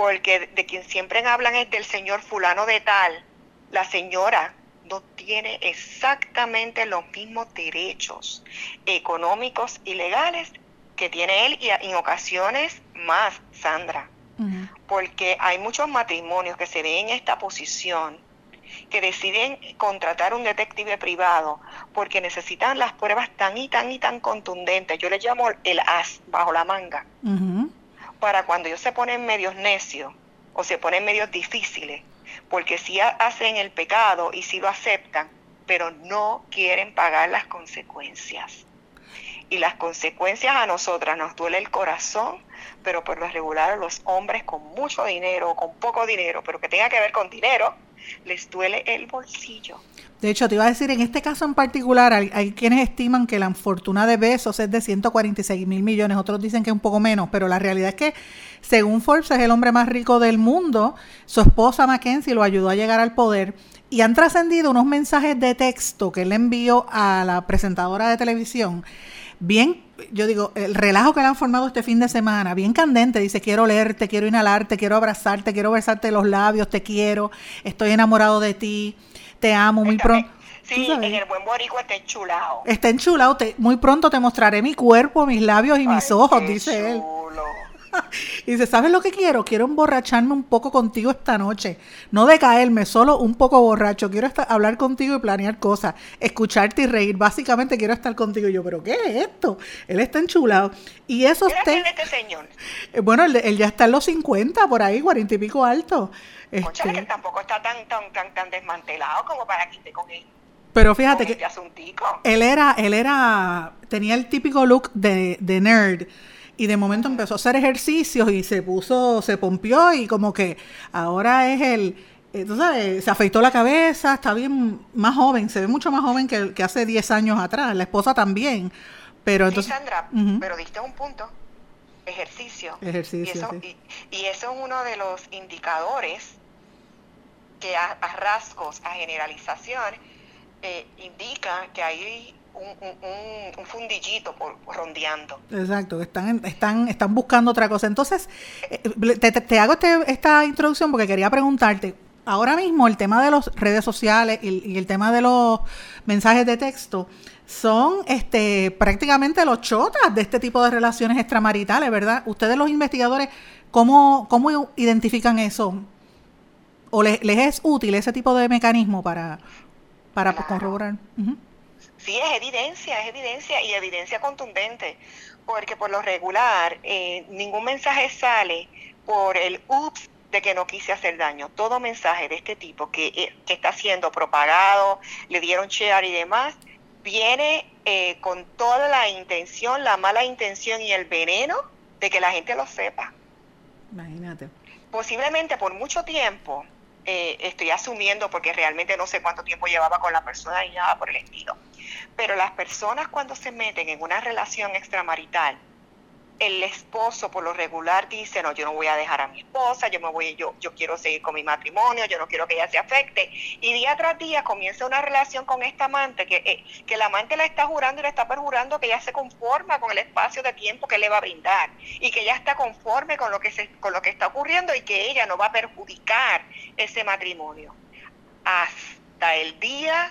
Speaker 3: porque de quien siempre hablan es del señor fulano de tal, la señora no tiene exactamente los mismos derechos económicos y legales que tiene él y en ocasiones más, Sandra. porque hay muchos matrimonios que se ven en esta posición que deciden contratar un detective privado porque necesitan las pruebas tan y tan y tan contundentes. Yo le llamo el as bajo la manga. Para cuando ellos se ponen medios necios o se ponen medios difíciles, porque si hacen el pecado y si lo aceptan, pero no quieren pagar las consecuencias. Y las consecuencias a nosotras nos duele el corazón, pero por lo regular los hombres con mucho dinero o con poco dinero, pero que tenga que ver con dinero, les duele el bolsillo.
Speaker 1: De hecho, te iba a decir, en este caso en particular, hay, quienes estiman que la fortuna de Besos es de 146 mil millones, otros dicen que es un poco menos, pero la realidad es que, según Forbes, es el hombre más rico del mundo. Su esposa Mackenzie lo ayudó a llegar al poder y han trascendido unos mensajes de texto que él envió a la presentadora de televisión. Bien, yo digo, el relajo que le han formado este fin de semana, bien candente, dice, quiero leerte, quiero inhalarte, quiero abrazarte, quiero besarte los labios, te quiero, estoy enamorado de ti te amo muy pronto.
Speaker 3: Sí, en el buen boricua está enchulado.
Speaker 1: Está enchulado, muy pronto te mostraré mi cuerpo, mis labios y mis ojos, dice él. y dice, ¿sabes lo que quiero? Quiero emborracharme un poco contigo esta noche. No decaerme, solo un poco borracho. Quiero estar, hablar contigo y planear cosas, escucharte y reír. Básicamente quiero estar contigo. Y yo, ¿pero qué es esto? Él está enchulado. Y eso
Speaker 3: ¿Qué este señor?
Speaker 1: Eh, bueno, él, ya está en los 50, por ahí, cuarenta y pico alto.
Speaker 3: Este, que tampoco está tan, tan, tan, tan desmantelado como para que esté con él.
Speaker 1: Pero fíjate que este él era, él era, tenía el típico look de, de nerd y de momento empezó a hacer ejercicios y se puso, se pompió y como que ahora es el, eh, tú sabes, se afeitó la cabeza, está bien más joven, se ve mucho más joven que, que hace 10 años atrás, la esposa también. Pero entonces,
Speaker 3: Sandra, pero diste un punto, ejercicio.
Speaker 1: Ejercicio.
Speaker 3: Y eso, y eso es uno de los indicadores que a, rasgos, a generalización, eh, indica que hay un, fundillito por, rondeando.
Speaker 1: Exacto, están, están, están buscando otra cosa. Entonces, eh, te, hago este, esta introducción porque quería preguntarte, ahora mismo el tema de las redes sociales y, el tema de los mensajes de texto son este prácticamente los chotas de este tipo de relaciones extramaritales, ¿verdad? Ustedes los investigadores, ¿cómo, cómo identifican eso? o les, es útil ese tipo de mecanismo para, para corroborar.
Speaker 3: Sí, es evidencia, es evidencia y evidencia contundente, porque por lo regular eh, ningún mensaje sale por el ups de que no quise hacer daño. Todo mensaje de este tipo que, eh, que está siendo propagado, le dieron share y demás, viene eh, con toda la intención, la mala intención y el veneno de que la gente lo sepa.
Speaker 1: Imagínate.
Speaker 3: Posiblemente por mucho tiempo eh, estoy asumiendo porque realmente no sé cuánto tiempo llevaba con la persona y nada por el estilo. Pero las personas cuando se meten en una relación extramarital, el esposo por lo regular dice, no, yo no voy a dejar a mi esposa, yo me voy, yo, yo quiero seguir con mi matrimonio, yo no quiero que ella se afecte. Y día tras día comienza una relación con esta amante, que, eh, que el amante la está jurando y le está perjurando que ella se conforma con el espacio de tiempo que le va a brindar y que ella está conforme con lo que, se, con lo que está ocurriendo y que ella no va a perjudicar ese matrimonio. Hasta el día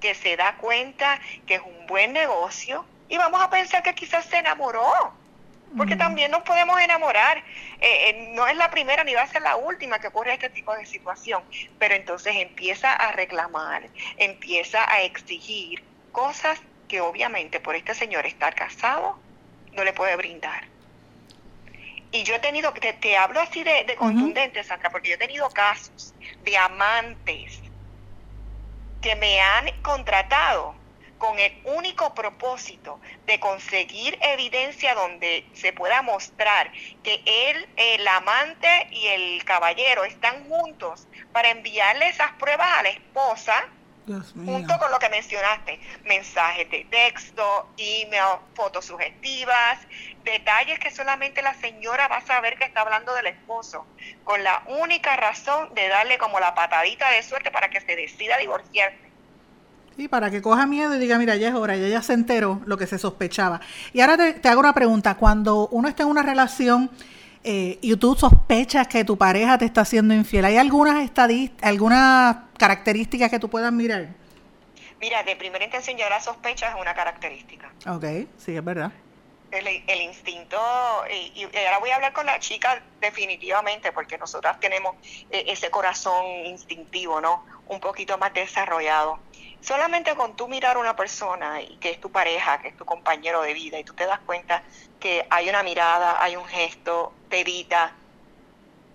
Speaker 3: que se da cuenta que es un buen negocio y vamos a pensar que quizás se enamoró porque también nos podemos enamorar. Eh, eh, no es la primera ni va a ser la última que ocurre este tipo de situación, pero entonces empieza a reclamar, empieza a exigir cosas que obviamente por este señor estar casado no le puede brindar. Y yo he tenido, te, te hablo así de, de contundente, Sandra, porque yo he tenido casos de amantes que me han contratado con el único propósito de conseguir evidencia donde se pueda mostrar que él, el amante y el caballero están juntos para enviarle esas pruebas a la esposa, junto con lo que mencionaste, mensajes de texto, email, fotos sugestivas, detalles que solamente la señora va a saber que está hablando del esposo, con la única razón de darle como la patadita de suerte para que se decida divorciarse
Speaker 1: Sí, para que coja miedo y diga, mira, ya es hora, ya, ya se enteró lo que se sospechaba. Y ahora te, hago una pregunta, cuando uno está en una relación eh, y tú sospechas que tu pareja te está haciendo infiel, ¿hay algunas estadísticas, algunas características que tú puedas mirar?
Speaker 3: Mira, de primera intención ya la sospecha es una característica.
Speaker 1: Ok, sí, es verdad.
Speaker 3: el, instinto, y, ahora voy a hablar con la chica definitivamente, porque nosotras tenemos eh, ese corazón instintivo, ¿no? Un poquito más desarrollado. Solamente con tú mirar a una persona y que es tu pareja, que es tu compañero de vida, y tú te das cuenta que hay una mirada, hay un gesto, te evita,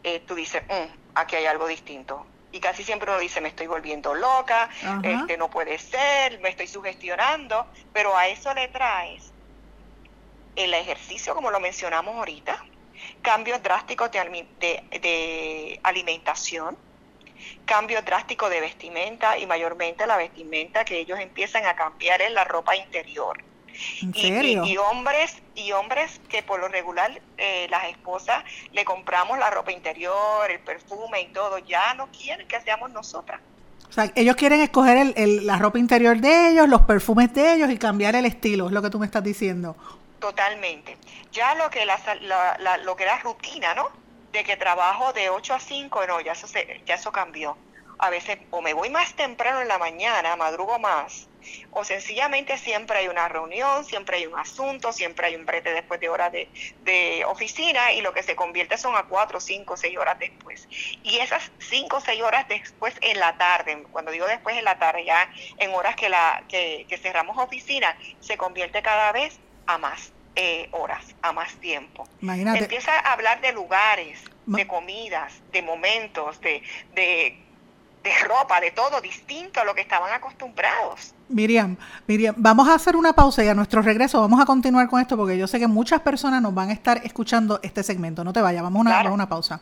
Speaker 3: eh, tú dices, mm, aquí hay algo distinto. Y casi siempre uno dice, me estoy volviendo loca, este no puede ser, me estoy sugestionando, pero a eso le traes el ejercicio, como lo mencionamos ahorita, cambios drásticos de, de, alimentación, cambios drásticos de vestimenta y mayormente la vestimenta que ellos empiezan a cambiar es la ropa interior. Y, hombres y hombres que por lo regular eh, las esposas le compramos la ropa interior, el perfume y todo, ya no quieren que seamos nosotras.
Speaker 1: O sea, ellos quieren escoger el, la ropa interior de ellos, los perfumes de ellos y cambiar el estilo, es lo que tú me estás diciendo.
Speaker 3: Totalmente. Ya lo que la, lo que era rutina, ¿no? De que trabajo de 8 a 5, no, ya eso, ya eso cambió. A veces o me voy más temprano en la mañana, madrugo más, o sencillamente siempre hay una reunión, siempre hay un asunto, siempre hay un brete después de horas de, de oficina y lo que se convierte son a 4, 5, 6 horas después. Y esas 5 o 6 horas después en la tarde, cuando digo después en la tarde, ya en horas que, la, que, que cerramos oficina, se convierte cada vez a más eh, horas, a más tiempo. Empieza a hablar de lugares, de comidas, de momentos, de, de, ropa, de todo distinto a lo que estaban acostumbrados.
Speaker 1: Miriam, Miriam, vamos a hacer una pausa y a nuestro regreso vamos a continuar con esto porque yo sé que muchas personas nos van a estar escuchando este segmento. No te vayas, vamos a una pausa.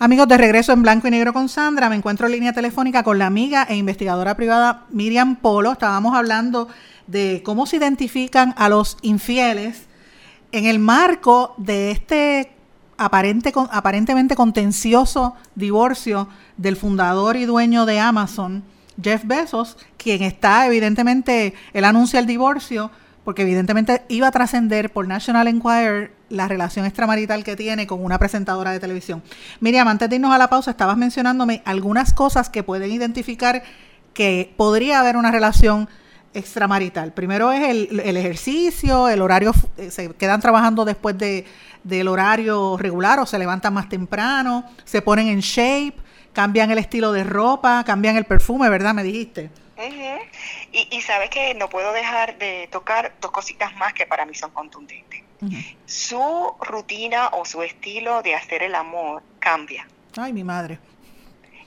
Speaker 1: Amigos, de regreso en blanco y negro con Sandra, me encuentro en línea telefónica con la amiga e investigadora privada Miriam Polo. Estábamos hablando de cómo se identifican a los infieles en el marco de este aparente, aparentemente contencioso divorcio del fundador y dueño de Amazon, Jeff Bezos, quien está evidentemente, él anuncia el divorcio porque evidentemente iba a trascender por National Enquirer la relación extramarital que tiene con una presentadora de televisión. Miriam, antes de irnos a la pausa, estabas mencionándome algunas cosas que pueden identificar que podría haber una relación extramarital. Primero es el, ejercicio, el horario, eh, se quedan trabajando después de, del horario regular o se levantan más temprano, se ponen en shape, cambian el estilo de ropa, cambian el perfume, ¿verdad? Me dijiste.
Speaker 3: y, sabes que no puedo dejar de tocar dos cositas más que para mí son contundentes. Su rutina o su estilo de hacer el amor cambia.
Speaker 1: Ay, mi madre.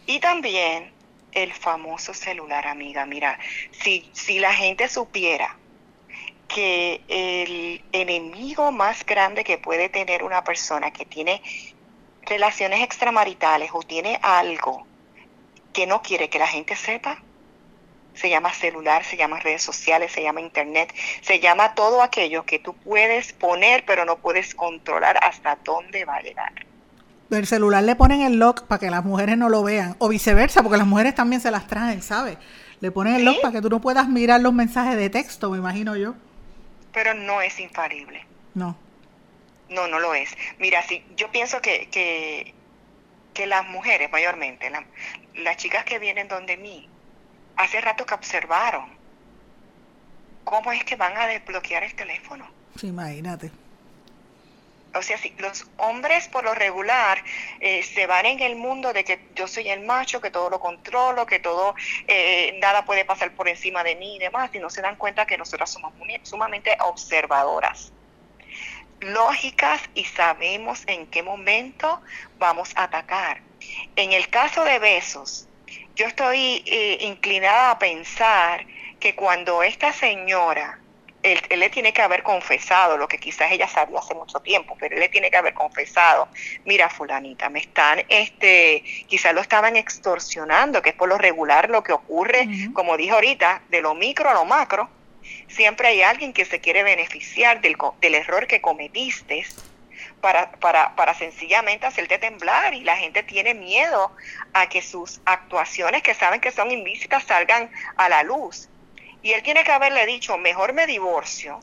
Speaker 3: Y también el famoso celular, amiga. Mira, si, si la gente supiera que el enemigo más grande que puede tener una persona que tiene relaciones extramaritales o tiene algo que no quiere que la gente sepa, se llama celular, se llama redes sociales, se llama internet, se llama todo aquello que tú puedes poner pero no puedes controlar hasta dónde va a llegar
Speaker 1: el celular le ponen el lock para que las mujeres no lo vean, o viceversa, porque las mujeres también se las traen, ¿sabes? Le ponen el lock para que tú no puedas mirar los mensajes de texto, me imagino yo.
Speaker 3: Pero no es infalible.
Speaker 1: No.
Speaker 3: No, no lo es. Mira, sí, yo pienso que, que, que las mujeres, mayormente, las chicas que vienen donde mí, hace rato que observaron cómo es que van a desbloquear el teléfono.
Speaker 1: Sí, imagínate
Speaker 3: o sea, si los hombres por lo regular eh, se van en el mundo de que yo soy el macho, que todo lo controlo, que todo, eh, nada puede pasar por encima de mí y demás, y no se dan cuenta que nosotras somos sumamente observadoras, lógicas y sabemos en qué momento vamos a atacar. En el caso de besos, yo estoy eh, inclinada a pensar que cuando esta señora él, le tiene que haber confesado lo que quizás ella sabía hace mucho tiempo, pero él le tiene que haber confesado, mira fulanita, me están, este, quizás lo estaban extorsionando, que es por lo regular lo que ocurre, como dije ahorita, de lo micro a lo macro, Siempre hay alguien que se quiere beneficiar del, del error que cometiste para, para, para sencillamente hacerte temblar y la gente tiene miedo a que sus actuaciones que saben que son ilícitas salgan a la luz. Y él tiene que haberle dicho, mejor me divorcio,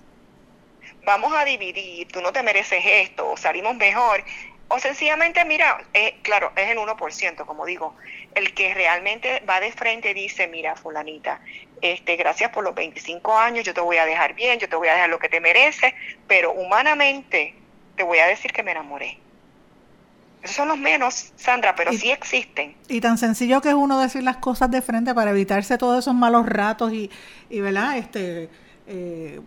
Speaker 3: vamos a dividir, tú no te mereces esto, o salimos mejor. O sencillamente, mira, eh, claro, es el 1%, como digo, el que realmente va de frente y dice, mira, fulanita, este, gracias por los 25 años, yo te voy a dejar bien, yo te voy a dejar lo que te mereces, pero humanamente te voy a decir que me enamoré. Esos son los menos, Sandra, pero sí existen.
Speaker 1: Y tan sencillo que es uno decir las cosas de frente para evitarse todos esos malos ratos y, y ¿verdad? Este, eh,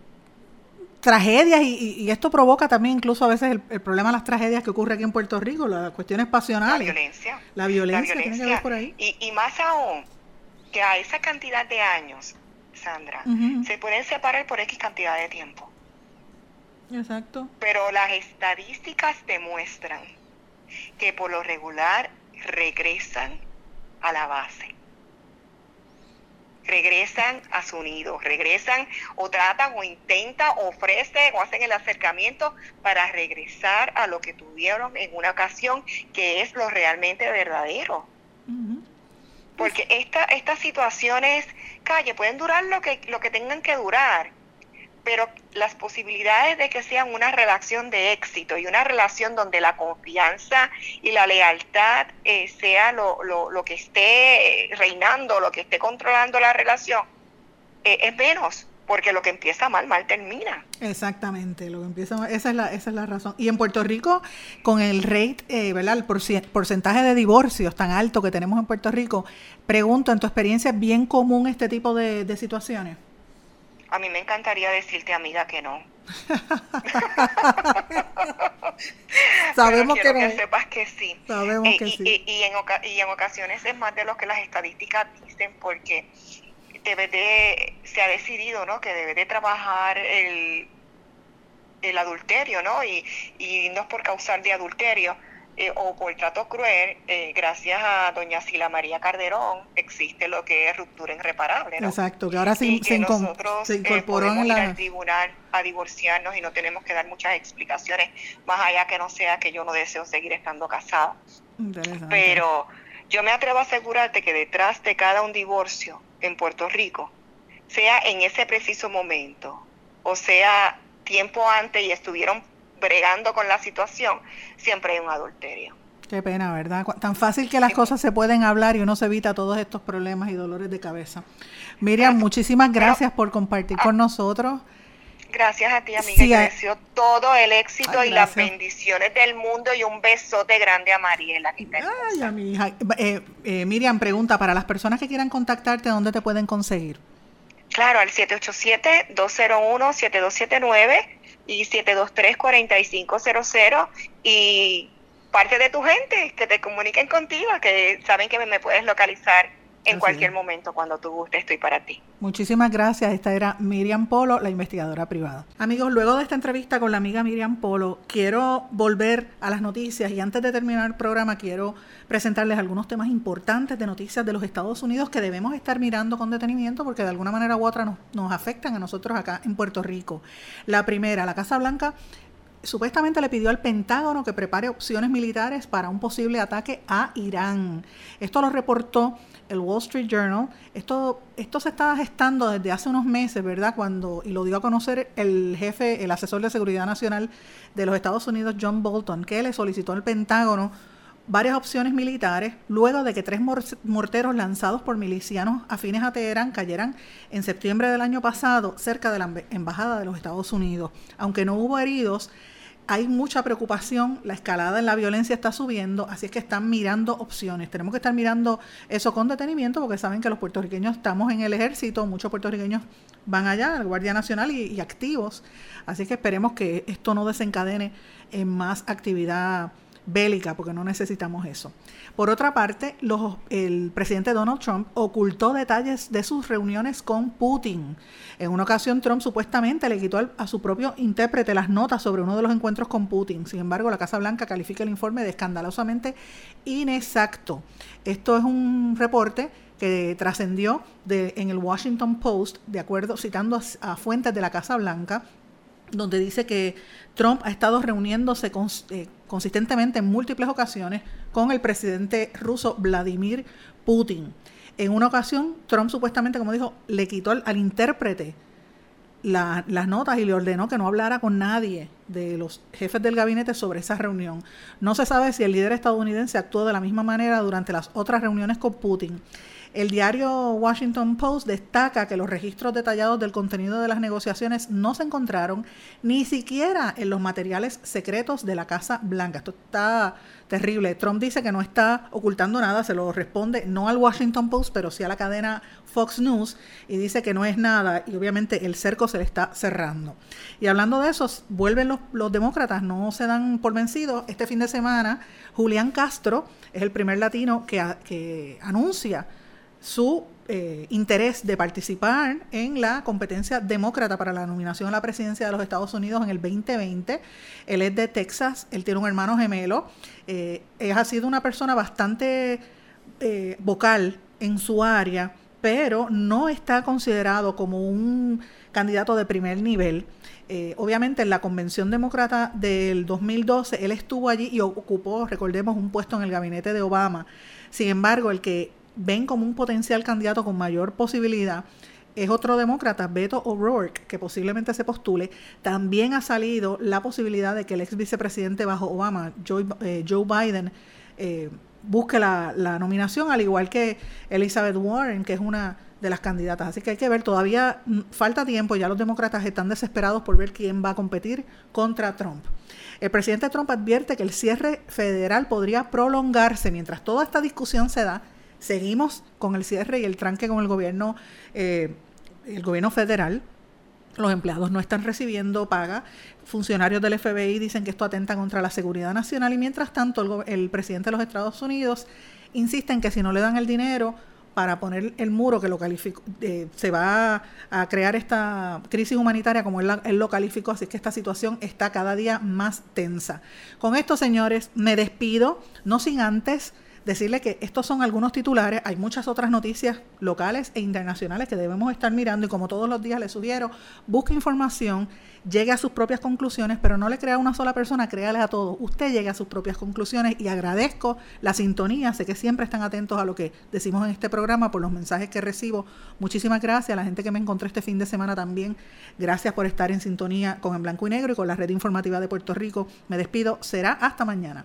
Speaker 1: tragedias y, esto provoca también incluso a veces el, problema de las tragedias que ocurre aquí en Puerto Rico, las cuestiones pasionales.
Speaker 3: La violencia.
Speaker 1: La violencia, tiene que ver por ahí.
Speaker 3: Y, y más aún, que a esa cantidad de años, Sandra, se pueden separar por X cantidad de tiempo.
Speaker 1: Exacto.
Speaker 3: Pero las estadísticas demuestran que por lo regular regresan a la base. Regresan a su nido, regresan o tratan o intentan, ofrecen o hacen el acercamiento para regresar a lo que tuvieron en una ocasión, que es lo realmente verdadero. Porque esta, estas situaciones, calle, pueden durar lo que, lo que tengan que durar, pero las posibilidades de que sean una relación de éxito y una relación donde la confianza y la lealtad eh, sea lo, lo, que esté reinando, lo que esté controlando la relación, eh, es menos, porque lo que empieza mal, mal termina.
Speaker 1: Exactamente, lo que empieza esa es la, esa es la razón. Y en Puerto Rico, con el rate, eh, ¿verdad? El porcentaje de divorcios tan alto que tenemos en Puerto Rico, pregunto, en tu experiencia, ¿es bien común este tipo de situaciones?
Speaker 3: A mí me encantaría decirte, amiga, que no.
Speaker 1: Sabemos que, no.
Speaker 3: que sepas que sí.
Speaker 1: Sabemos
Speaker 3: y,
Speaker 1: que sí.
Speaker 3: Y, en y en ocasiones es más de lo que las estadísticas dicen, porque debe de, se ha decidido, ¿no? Que debe de trabajar el, el adulterio, ¿no? Y, y no es por causar de adulterio, eh, o por trato cruel, eh, gracias a doña Sila María Carderón, existe lo que es ruptura irreparable. ¿no?
Speaker 1: Exacto, que ahora se,
Speaker 3: se, nosotros, eh, incorporó en la... ir al tribunal a divorciarnos y no tenemos que dar muchas explicaciones, más allá que no sea que yo no deseo seguir estando casada. Pero yo me atrevo a asegurarte que detrás de cada un divorcio en Puerto Rico, sea en ese preciso momento, o sea tiempo antes y estuvieron bregando con la situación, siempre hay un adulterio.
Speaker 1: Qué pena, ¿verdad? Tan fácil que las cosas se pueden hablar y uno se evita todos estos problemas y dolores de cabeza. Miriam, muchísimas gracias por compartir con nosotros.
Speaker 3: Gracias a ti, amiga. y deseo todo el éxito y las bendiciones del mundo y un besote grande a Mariela.
Speaker 1: Ay, a mi hija. Eh, eh, Miriam, pregunta, para las personas que quieran contactarte, ¿dónde te pueden conseguir?
Speaker 3: Claro, al 787-201-7279 y 723-4500 y parte de tu gente que te comuniquen contigo, que saben que me puedes localizar en cualquier momento, cuando tú gustes, estoy para ti.
Speaker 1: Muchísimas gracias. Esta era Miriam Polo, la investigadora privada. Amigos, luego de esta entrevista con la amiga Miriam Polo, quiero volver a las noticias y antes de terminar el programa quiero presentarles algunos temas importantes de noticias de los Estados Unidos que debemos estar mirando con detenimiento porque de alguna manera u otra nos, nos afectan a nosotros acá en Puerto Rico. La primera, la Casa Blanca supuestamente le pidió al Pentágono que prepare opciones militares para un posible ataque a Irán. Esto lo reportó el Wall Street Journal. Esto, esto se estaba gestando desde hace unos meses, ¿verdad? Cuando, y lo dio a conocer el jefe, el asesor de seguridad nacional de los Estados Unidos, John Bolton, que le solicitó al Pentágono varias opciones militares luego de que tres morteros lanzados por milicianos afines a Teherán cayeran en septiembre del año pasado cerca de la embajada de los Estados Unidos. Aunque no hubo heridos, hay mucha preocupación, la escalada en la violencia está subiendo, así es que están mirando opciones. Tenemos que estar mirando eso con detenimiento porque saben que los puertorriqueños estamos en el ejército, muchos puertorriqueños van allá, al Guardia Nacional y, activos, así que esperemos que esto no desencadene en más actividad bélica, porque no necesitamos eso. Por otra parte, el presidente Donald Trump ocultó detalles de sus reuniones con Putin. En una ocasión, Trump supuestamente le quitó a su propio intérprete las notas sobre uno de los encuentros con Putin. Sin embargo, la Casa Blanca califica el informe de escandalosamente inexacto. Esto es un reporte que trascendió en el Washington Post, de acuerdo, citando a, fuentes de la Casa Blanca, donde dice que Trump ha estado reuniéndose eh, consistentemente en múltiples ocasiones con el presidente ruso Vladimir Putin. En una ocasión, Trump supuestamente, como dijo, le quitó al, intérprete las notas y le ordenó que no hablara con nadie de los jefes del gabinete sobre esa reunión. No se sabe si el líder estadounidense actuó de la misma manera durante las otras reuniones con Putin. El diario Washington Post destaca que los registros detallados del contenido de las negociaciones no se encontraron ni siquiera en los materiales secretos de la Casa Blanca. Esto está terrible. Trump dice que no está ocultando nada, se lo responde no al Washington Post, pero sí a la cadena Fox News y dice que no es nada y obviamente el cerco se le está cerrando. Y hablando de eso, vuelven los, demócratas, no se dan por vencidos. Este fin de semana, Julián Castro es el primer latino que anuncia su eh, interés de participar en la competencia demócrata para la nominación a la presidencia de los Estados Unidos en el 2020. Él es de Texas, él tiene un hermano gemelo, eh, ha sido una persona bastante eh, vocal en su área, pero no está considerado como un candidato de primer nivel. Eh, obviamente en la convención demócrata del 2012 él estuvo allí y ocupó, recordemos, un puesto en el gabinete de Obama. Sin embargo, el que ven como un potencial candidato con mayor posibilidad es otro demócrata, Beto O'Rourke, que posiblemente se postule. También ha salido la posibilidad de que el ex vicepresidente bajo Obama, Joe, eh, Biden, eh, busque la, nominación, al igual que Elizabeth Warren, que es una de las candidatas. Así que hay que ver, todavía mm, falta tiempo, ya los demócratas están desesperados por ver quién va a competir contra Trump. El presidente Trump advierte que el cierre federal podría prolongarse mientras toda esta discusión se da seguimos con el cierre y el tranque con el gobierno, eh, el gobierno federal. Los empleados no están recibiendo paga. Funcionarios del FBI dicen que esto atenta contra la seguridad nacional y mientras tanto el, presidente de los Estados Unidos insiste en que si no le dan el dinero para poner el muro que lo calificó, eh, se va a, crear esta crisis humanitaria como él, él, lo calificó, así que esta situación está cada día más tensa. Con esto, señores, me despido, no sin antes decirle que estos son algunos titulares, hay muchas otras noticias locales e internacionales que debemos estar mirando y como todos los días les sugiero, busque información, llegue a sus propias conclusiones, pero no le crea a una sola persona, créale a todos. Usted llegue a sus propias conclusiones y agradezco la sintonía, sé que siempre están atentos a lo que decimos en este programa por los mensajes que recibo. Muchísimas gracias a la gente que me encontró este fin de semana también. Gracias por estar en sintonía con En Blanco y Negro y con la Red Informativa de Puerto Rico. Me despido, será hasta mañana.